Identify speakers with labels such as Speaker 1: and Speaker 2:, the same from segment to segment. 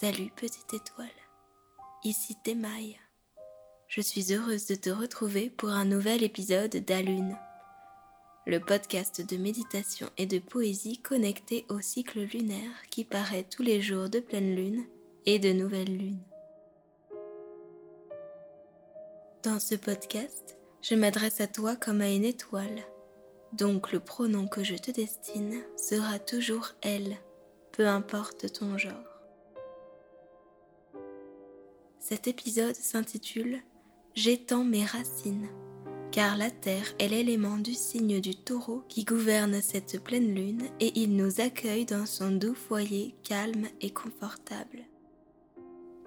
Speaker 1: Salut petite étoile, ici Temaille. Je suis heureuse de te retrouver pour un nouvel épisode d'Alune, le podcast de méditation et de poésie connecté au cycle lunaire qui paraît tous les jours de pleine lune et de nouvelle lune. Dans ce podcast, je m'adresse à toi comme à une étoile, donc le pronom que je te destine sera toujours elle, peu importe ton genre. Cet épisode s'intitule J'étends mes racines, car la Terre est l'élément du signe du taureau qui gouverne cette pleine lune et il nous accueille dans son doux foyer calme et confortable.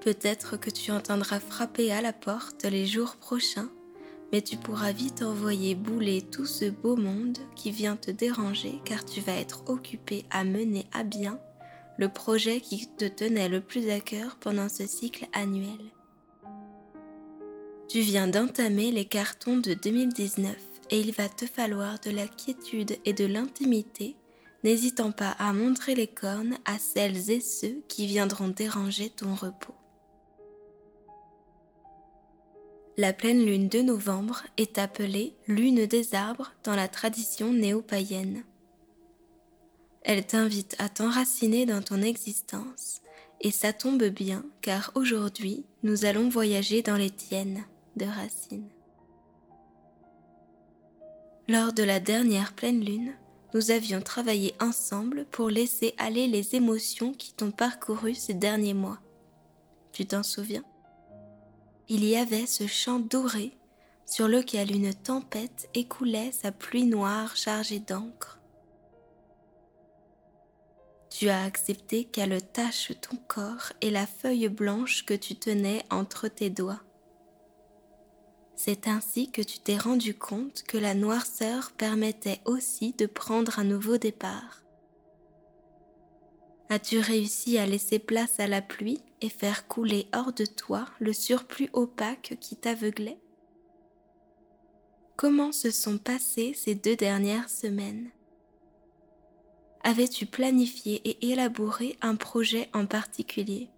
Speaker 1: Peut-être que tu entendras frapper à la porte les jours prochains, mais tu pourras vite envoyer bouler tout ce beau monde qui vient te déranger car tu vas être occupé à mener à bien le projet qui te tenait le plus à cœur pendant ce cycle annuel. Tu viens d'entamer les cartons de 2019 et il va te falloir de la quiétude et de l'intimité, n'hésitant pas à montrer les cornes à celles et ceux qui viendront déranger ton repos. La pleine lune de novembre est appelée lune des arbres dans la tradition néo-païenne. Elle t'invite à t'enraciner dans ton existence, et ça tombe bien car aujourd'hui nous allons voyager dans les tiennes de racines. Lors de la dernière pleine lune, nous avions travaillé ensemble pour laisser aller les émotions qui t'ont parcouru ces derniers mois. Tu t'en souviens? Il y avait ce champ doré sur lequel une tempête écoulait sa pluie noire chargée d'encre. Tu as accepté qu'elle tâche ton corps et la feuille blanche que tu tenais entre tes doigts. C'est ainsi que tu t'es rendu compte que la noirceur permettait aussi de prendre un nouveau départ. As-tu réussi à laisser place à la pluie et faire couler hors de toi le surplus opaque qui t'aveuglait? Comment se sont passées ces deux dernières semaines? Avais-tu planifié et élaboré un projet en particulier?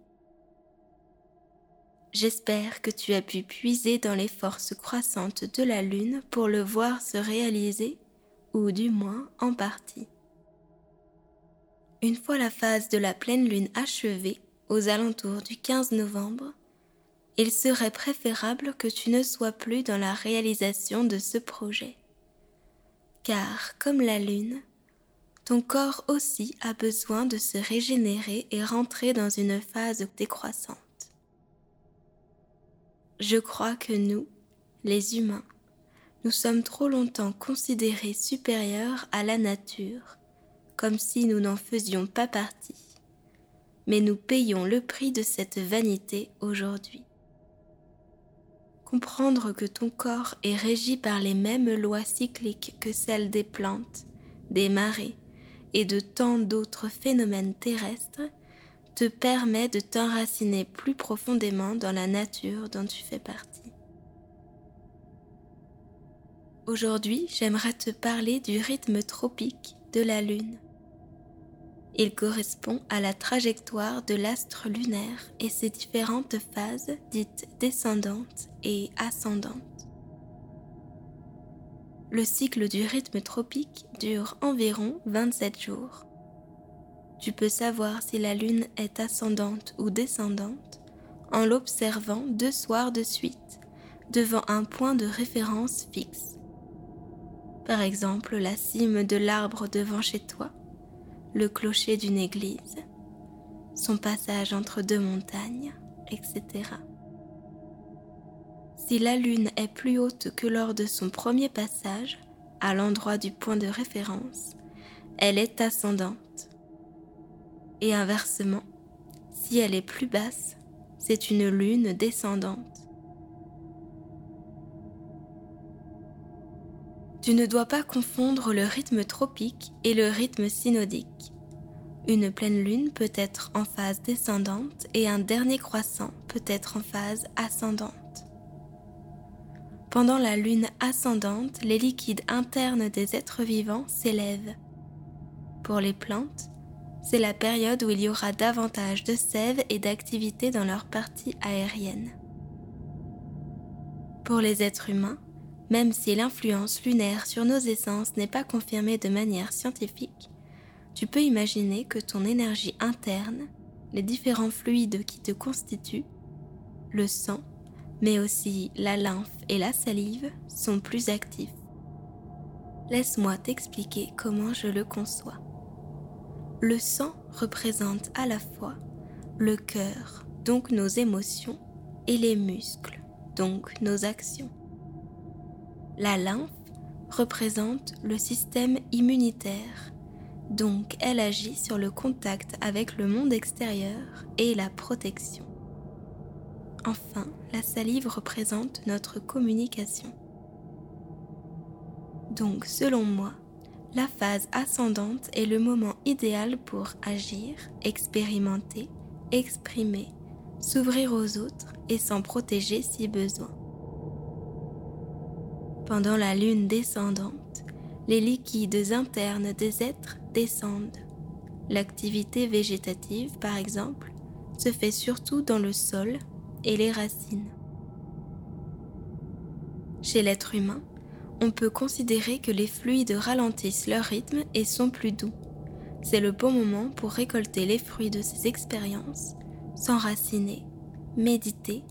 Speaker 1: J'espère que tu as pu puiser dans les forces croissantes de la Lune pour le voir se réaliser, ou du moins en partie. Une fois la phase de la pleine Lune achevée, aux alentours du 15 novembre, il serait préférable que tu ne sois plus dans la réalisation de ce projet. Car, comme la Lune, ton corps aussi a besoin de se régénérer et rentrer dans une phase décroissante. Je crois que nous, les humains, nous sommes trop longtemps considérés supérieurs à la nature, comme si nous n'en faisions pas partie. Mais nous payons le prix de cette vanité aujourd'hui. Comprendre que ton corps est régi par les mêmes lois cycliques que celles des plantes, des marées, et de tant d'autres phénomènes terrestres te permet de t'enraciner plus profondément dans la nature dont tu fais partie. Aujourd'hui, j'aimerais te parler du rythme tropique de la Lune. Il correspond à la trajectoire de l'astre lunaire et ses différentes phases dites descendantes et ascendantes. Le cycle du rythme tropique dure environ 27 jours. Tu peux savoir si la lune est ascendante ou descendante en l'observant deux soirs de suite devant un point de référence fixe. Par exemple, la cime de l'arbre devant chez toi, le clocher d'une église, son passage entre deux montagnes, etc. Si la Lune est plus haute que lors de son premier passage, à l'endroit du point de référence, elle est ascendante. Et inversement, si elle est plus basse, c'est une lune descendante. Tu ne dois pas confondre le rythme tropique et le rythme synodique. Une pleine lune peut être en phase descendante et un dernier croissant peut être en phase ascendante. Pendant la lune ascendante, les liquides internes des êtres vivants s'élèvent. Pour les plantes, c'est la période où il y aura davantage de sève et d'activité dans leur partie aérienne. Pour les êtres humains, même si l'influence lunaire sur nos essences n'est pas confirmée de manière scientifique, tu peux imaginer que ton énergie interne, les différents fluides qui te constituent, le sang, mais aussi la lymphe et la salive sont plus actifs. Laisse-moi t'expliquer comment je le conçois. Le sang représente à la fois le cœur, donc nos émotions, et les muscles, donc nos actions. La lymphe représente le système immunitaire, donc elle agit sur le contact avec le monde extérieur et la protection. Enfin, la salive représente notre communication. Donc, selon moi, la phase ascendante est le moment idéal pour agir, expérimenter, exprimer, s'ouvrir aux autres et s'en protéger si besoin. Pendant la lune descendante, les liquides internes des êtres descendent. L'activité végétative, par exemple, se fait surtout dans le sol et les racines. Chez l'être humain, on peut considérer que les fluides ralentissent leur rythme et sont plus doux. C'est le bon moment pour récolter les fruits de ces expériences, s'enraciner, méditer,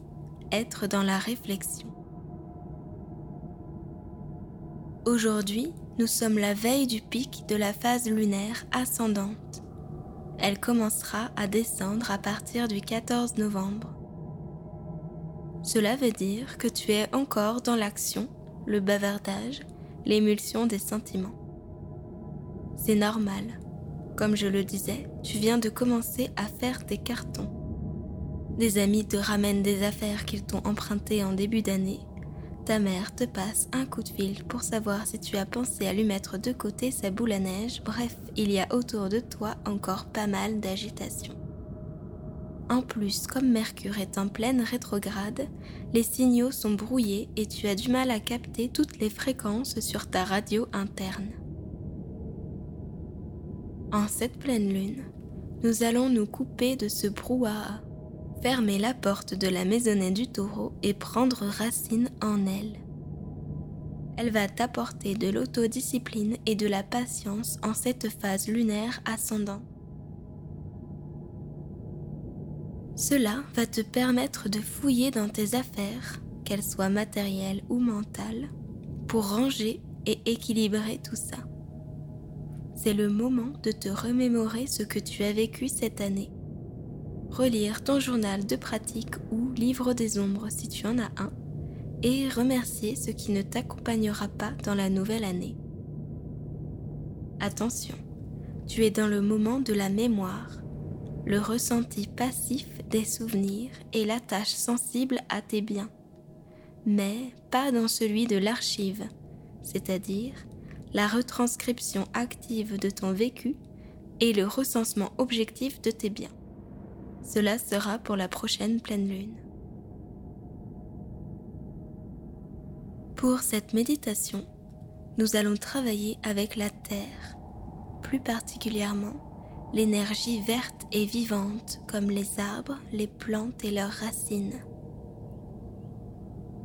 Speaker 1: être dans la réflexion. Aujourd'hui, nous sommes la veille du pic de la phase lunaire ascendante. Elle commencera à descendre à partir du 14 novembre. Cela veut dire que tu es encore dans l'action le bavardage, l'émulsion des sentiments. C'est normal. Comme je le disais, tu viens de commencer à faire tes cartons. Des amis te ramènent des affaires qu'ils t'ont empruntées en début d'année. Ta mère te passe un coup de fil pour savoir si tu as pensé à lui mettre de côté sa boule à neige. Bref, il y a autour de toi encore pas mal d'agitation. En plus, comme Mercure est en pleine rétrograde, les signaux sont brouillés et tu as du mal à capter toutes les fréquences sur ta radio interne. En cette pleine lune, nous allons nous couper de ce brouhaha, fermer la porte de la maisonnée du taureau et prendre racine en elle. Elle va t'apporter de l'autodiscipline et de la patience en cette phase lunaire ascendante. Cela va te permettre de fouiller dans tes affaires, qu'elles soient matérielles ou mentales, pour ranger et équilibrer tout ça. C'est le moment de te remémorer ce que tu as vécu cette année. Relire ton journal de pratique ou livre des ombres si tu en as un, et remercier ce qui ne t'accompagnera pas dans la nouvelle année. Attention, tu es dans le moment de la mémoire le ressenti passif des souvenirs et l'attache sensible à tes biens, mais pas dans celui de l'archive, c'est-à-dire la retranscription active de ton vécu et le recensement objectif de tes biens. Cela sera pour la prochaine pleine lune. Pour cette méditation, nous allons travailler avec la Terre, plus particulièrement l'énergie verte et vivante comme les arbres, les plantes et leurs racines.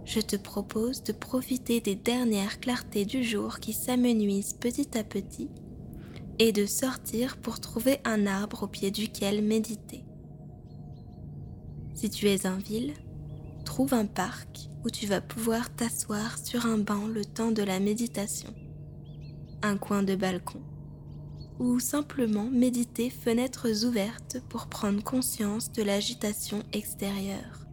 Speaker 1: Je te propose de profiter des dernières clartés du jour qui s'amenuisent petit à petit et de sortir pour trouver un arbre au pied duquel méditer. Si tu es en ville, trouve un parc où tu vas pouvoir t'asseoir sur un banc le temps de la méditation, un coin de balcon ou simplement méditer fenêtres ouvertes pour prendre conscience de l'agitation extérieure.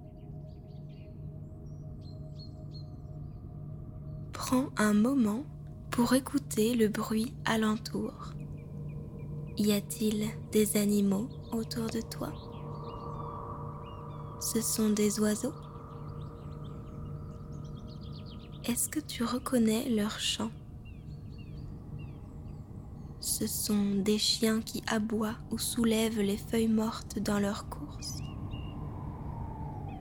Speaker 1: Prends un moment pour écouter le bruit alentour. Y a-t-il des animaux autour de toi? Ce sont des oiseaux? Est-ce que tu reconnais leur chant? Ce sont des chiens qui aboient ou soulèvent les feuilles mortes dans leur course.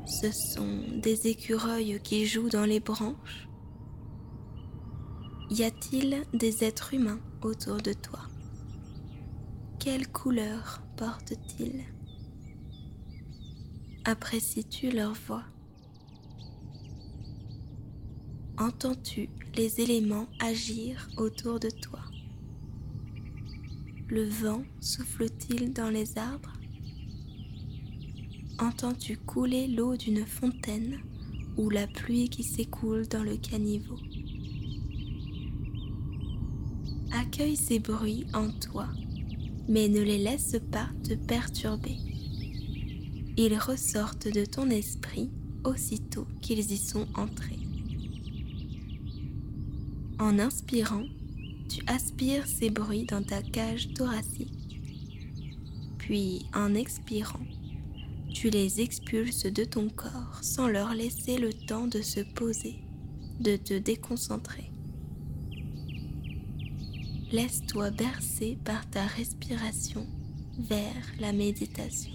Speaker 1: Ce sont des écureuils qui jouent dans les branches. Y a-t-il des êtres humains autour de toi? Quelle couleur portent-ils? Apprécies-tu leur voix? Entends-tu les éléments agir autour de toi? Le vent souffle-t-il dans les arbres? Entends-tu couler l'eau d'une fontaine ou la pluie qui s'écoule dans le caniveau? Accueille ces bruits en toi, mais ne les laisse pas te perturber. Ils ressortent de ton esprit aussitôt qu'ils y sont entrés. En inspirant, tu aspires ces bruits dans ta cage thoracique. Puis en expirant, tu les expulses de ton corps sans leur laisser le temps de se poser, de te déconcentrer. Laisse-toi bercer par ta respiration vers la méditation.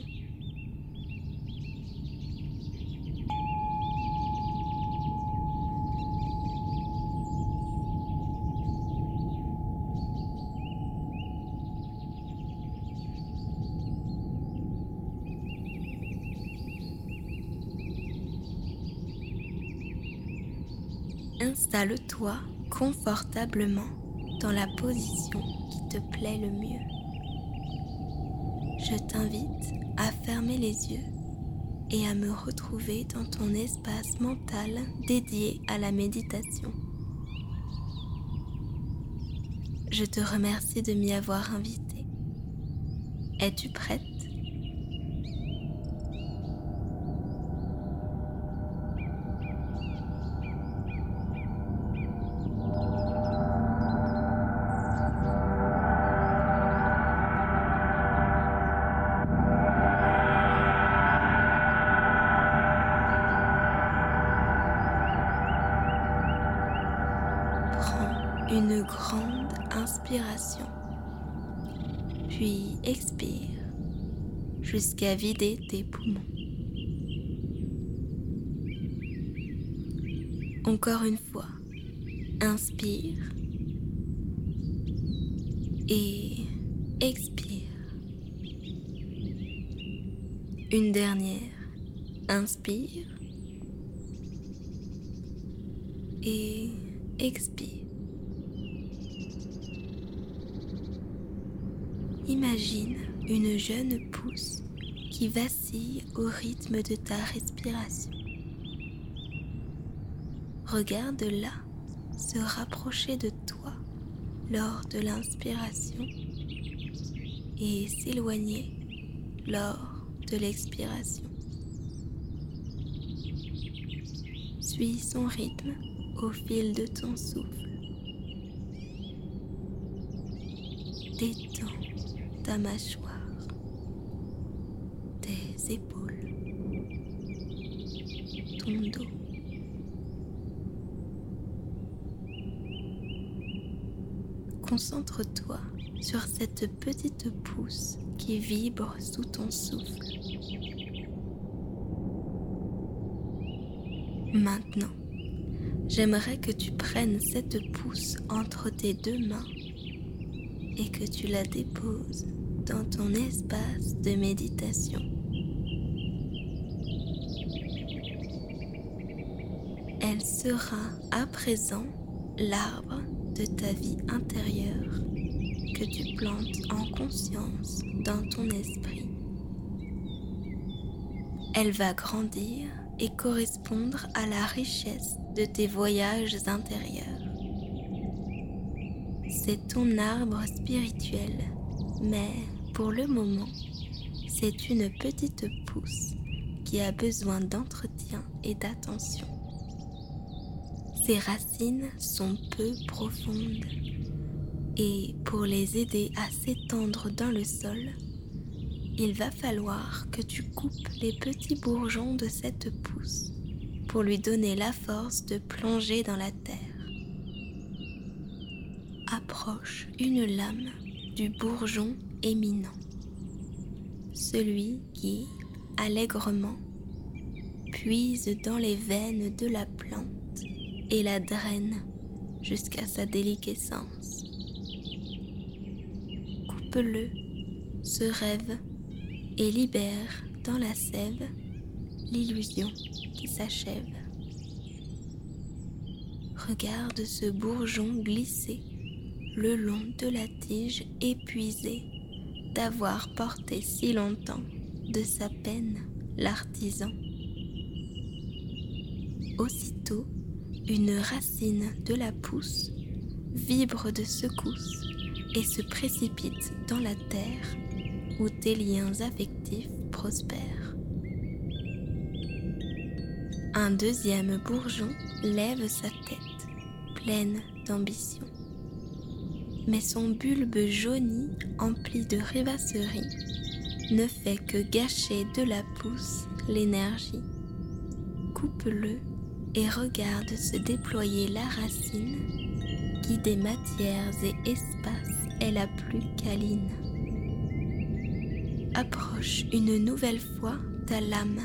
Speaker 1: Installe-toi confortablement dans la position qui te plaît le mieux. Je t'invite à fermer les yeux et à me retrouver dans ton espace mental dédié à la méditation. Je te remercie de m'y avoir invité. Es-tu prête? Jusqu'à vider tes poumons. Encore une fois, inspire et expire. Une dernière, inspire et expire. Imagine une jeune pousse qui vacille au rythme de ta respiration. Regarde-la se rapprocher de toi lors de l'inspiration et s'éloigner lors de l'expiration. Suis son rythme au fil de ton souffle. Détends ta mâchoire, épaules, ton dos. Concentre-toi sur cette petite pousse qui vibre sous ton souffle. Maintenant, j'aimerais que tu prennes cette pousse entre tes deux mains et que tu la déposes dans ton espace de méditation. Elle sera à présent l'arbre de ta vie intérieure que tu plantes en conscience dans ton esprit. Elle va grandir et correspondre à la richesse de tes voyages intérieurs c'est ton arbre spirituel, mais pour le moment, c'est une petite pousse qui a besoin d'entretien et d'attention. Ses racines sont peu profondes et pour les aider à s'étendre dans le sol, il va falloir que tu coupes les petits bourgeons de cette pousse pour lui donner la force de plonger dans la terre. Approche une lame du bourgeon éminent, celui qui, allègrement, puise dans les veines de la plante et la draine jusqu'à sa déliquescence. Coupe-le ce rêve et libère dans la sève l'illusion qui s'achève. Regarde ce bourgeon glisser le long de la tige épuisée d'avoir porté si longtemps de sa peine l'artisan. Aussitôt, une racine de la pousse vibre de secousse et se précipite dans la terre où tes liens affectifs prospèrent. Un deuxième bourgeon lève sa tête, pleine d'ambition. Mais son bulbe jauni, empli de rêvasserie, ne fait que gâcher de la pousse l'énergie. Coupe-le et regarde se déployer la racine qui des matières et espaces est la plus câline. Approche une nouvelle fois ta lame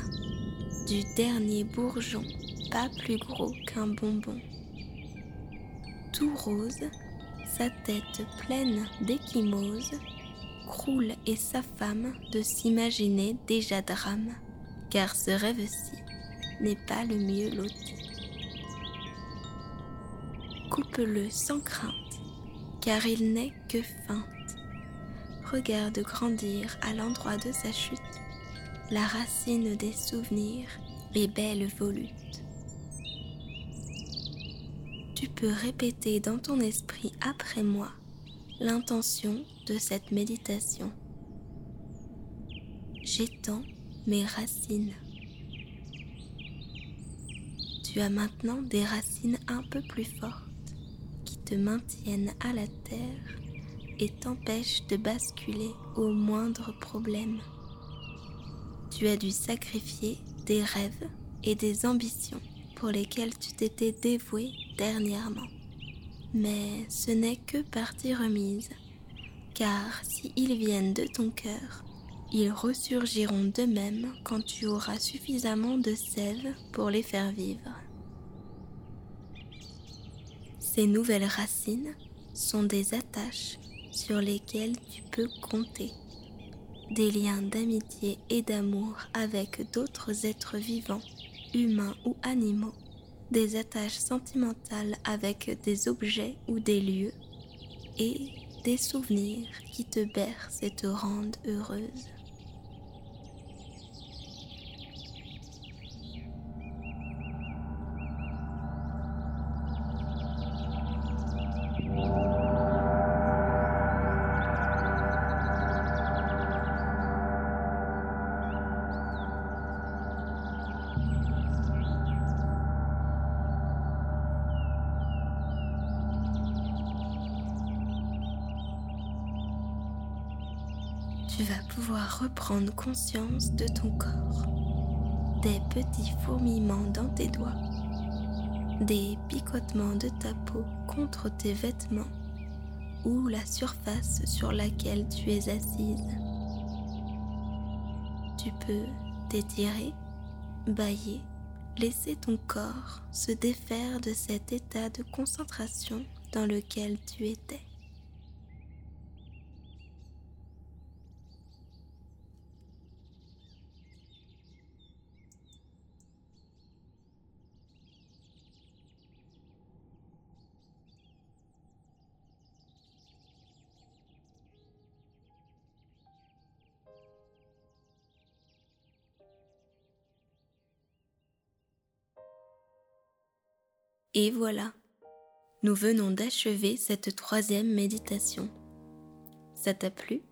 Speaker 1: du dernier bourgeon, pas plus gros qu'un bonbon. Tout rose, sa tête pleine d'échymose, croule et s'affame de s'imaginer déjà drame, car ce rêve-ci n'est pas le mieux loti. Coupe-le sans crainte, car il n'est que feinte. Regarde grandir à l'endroit de sa chute la racine des souvenirs et belle volute. Tu peux répéter dans ton esprit après moi l'intention de cette méditation. J'étends mes racines. Tu as maintenant des racines un peu plus fortes qui te maintiennent à la terre et t'empêchent de basculer au moindre problème. Tu as dû sacrifier des rêves et des ambitions pour lesquelles tu t'étais dévoué dernièrement. Mais ce n'est que partie remise, car s'ils viennent de ton cœur, ils ressurgiront d'eux-mêmes quand tu auras suffisamment de sève pour les faire vivre. Ces nouvelles racines sont des attaches sur lesquelles tu peux compter, des liens d'amitié et d'amour avec d'autres êtres vivants, humains ou animaux, des attaches sentimentales avec des objets ou des lieux, et des souvenirs qui te bercent et te rendent heureuse. Reprendre conscience de ton corps, des petits fourmillements dans tes doigts, des picotements de ta peau contre tes vêtements ou la surface sur laquelle tu es assise. Tu peux t'étirer, bailler, laisser ton corps se défaire de cet état de concentration dans lequel tu étais. Et voilà, nous venons d'achever cette troisième méditation. Ça t'a plu?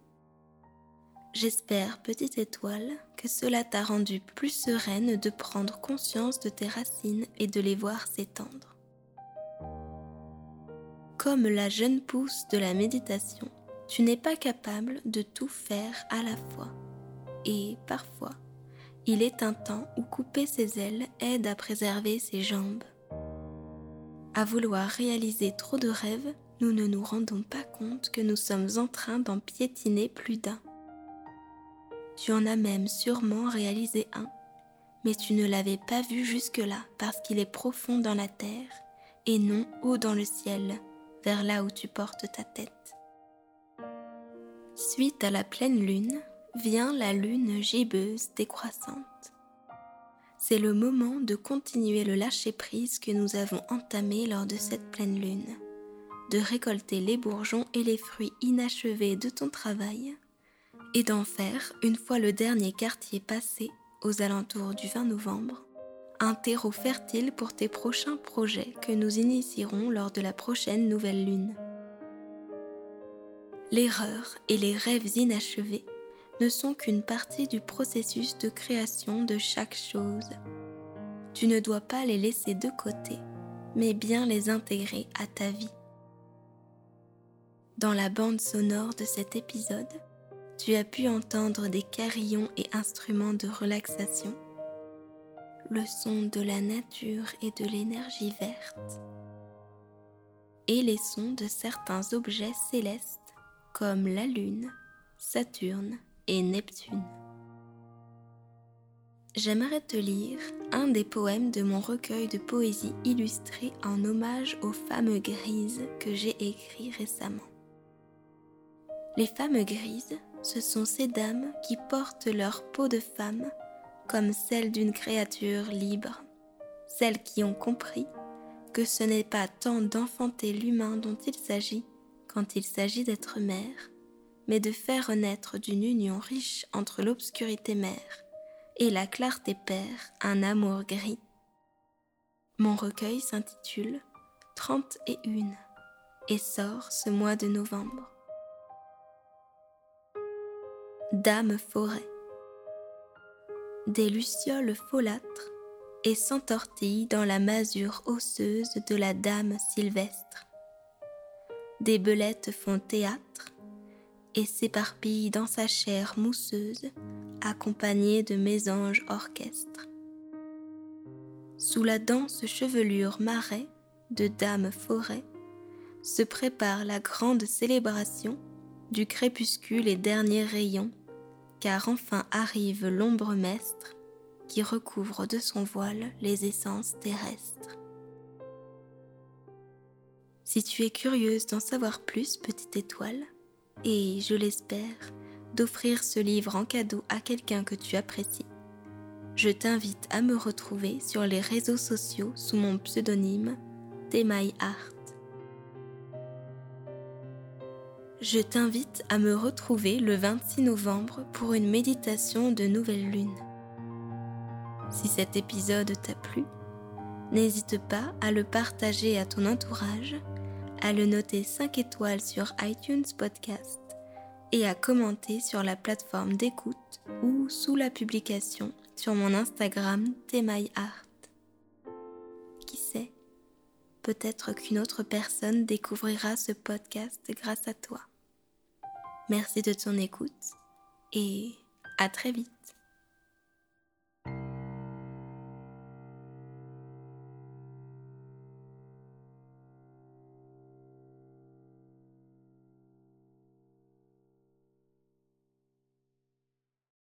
Speaker 1: J'espère, petite étoile, que cela t'a rendu plus sereine de prendre conscience de tes racines et de les voir s'étendre. Comme la jeune pousse de la méditation, tu n'es pas capable de tout faire à la fois. Et parfois, il est un temps où couper ses ailes aide à préserver ses jambes. À vouloir réaliser trop de rêves, nous ne nous rendons pas compte que nous sommes en train d'en piétiner plus d'un. Tu en as même sûrement réalisé un, mais tu ne l'avais pas vu jusque-là parce qu'il est profond dans la terre et non haut dans le ciel, vers là où tu portes ta tête. Suite à la pleine lune vient la lune gibbeuse décroissante. C'est le moment de continuer le lâcher-prise que nous avons entamé lors de cette pleine lune, de récolter les bourgeons et les fruits inachevés de ton travail, et d'en faire, une fois le dernier quartier passé, aux alentours du 20 novembre, un terreau fertile pour tes prochains projets que nous initierons lors de la prochaine nouvelle lune. L'erreur et les rêves inachevés ne sont qu'une partie du processus de création de chaque chose. Tu ne dois pas les laisser de côté, mais bien les intégrer à ta vie. Dans la bande sonore de cet épisode, tu as pu entendre des carillons et instruments de relaxation, le son de la nature et de l'énergie verte, et les sons de certains objets célestes comme la Lune, Saturne et Neptune. J'aimerais te lire un des poèmes de mon recueil de poésie illustrée en hommage aux femmes grises que j'ai écrit récemment. Les femmes grises, ce sont ces dames qui portent leur peau de femme comme celle d'une créature libre, celles qui ont compris que ce n'est pas tant d'enfanter l'humain dont il s'agit quand il s'agit d'être mère, mais de faire renaître d'une union riche entre l'obscurité mère et la clarté père un amour gris. Mon recueil s'intitule Trente et une et sort ce mois de novembre. Dame forêt. Des lucioles folâtres et s'entortillent dans la masure osseuse de la dame sylvestre. Des belettes font théâtre et s'éparpille dans sa chair mousseuse, accompagnée de mésanges orchestres. Sous la dense chevelure marais de Dame Forêt se prépare la grande célébration du crépuscule et dernier rayon, car enfin arrive l'ombre mestre qui recouvre de son voile les essences terrestres. Si tu es curieuse d'en savoir plus, petite étoile, et, je l'espère, d'offrir ce livre en cadeau à quelqu'un que tu apprécies. Je t'invite à me retrouver sur les réseaux sociaux sous mon pseudonyme Temai Art. Je t'invite à me retrouver le 26 novembre pour une méditation de nouvelle lune. Si cet épisode t'a plu, n'hésite pas à le partager à ton entourage à le noter 5 étoiles sur iTunes Podcast et à commenter sur la plateforme d'écoute ou sous la publication sur mon Instagram Art. Qui sait, peut-être qu'une autre personne découvrira ce podcast grâce à toi. Merci de ton écoute et à très vite.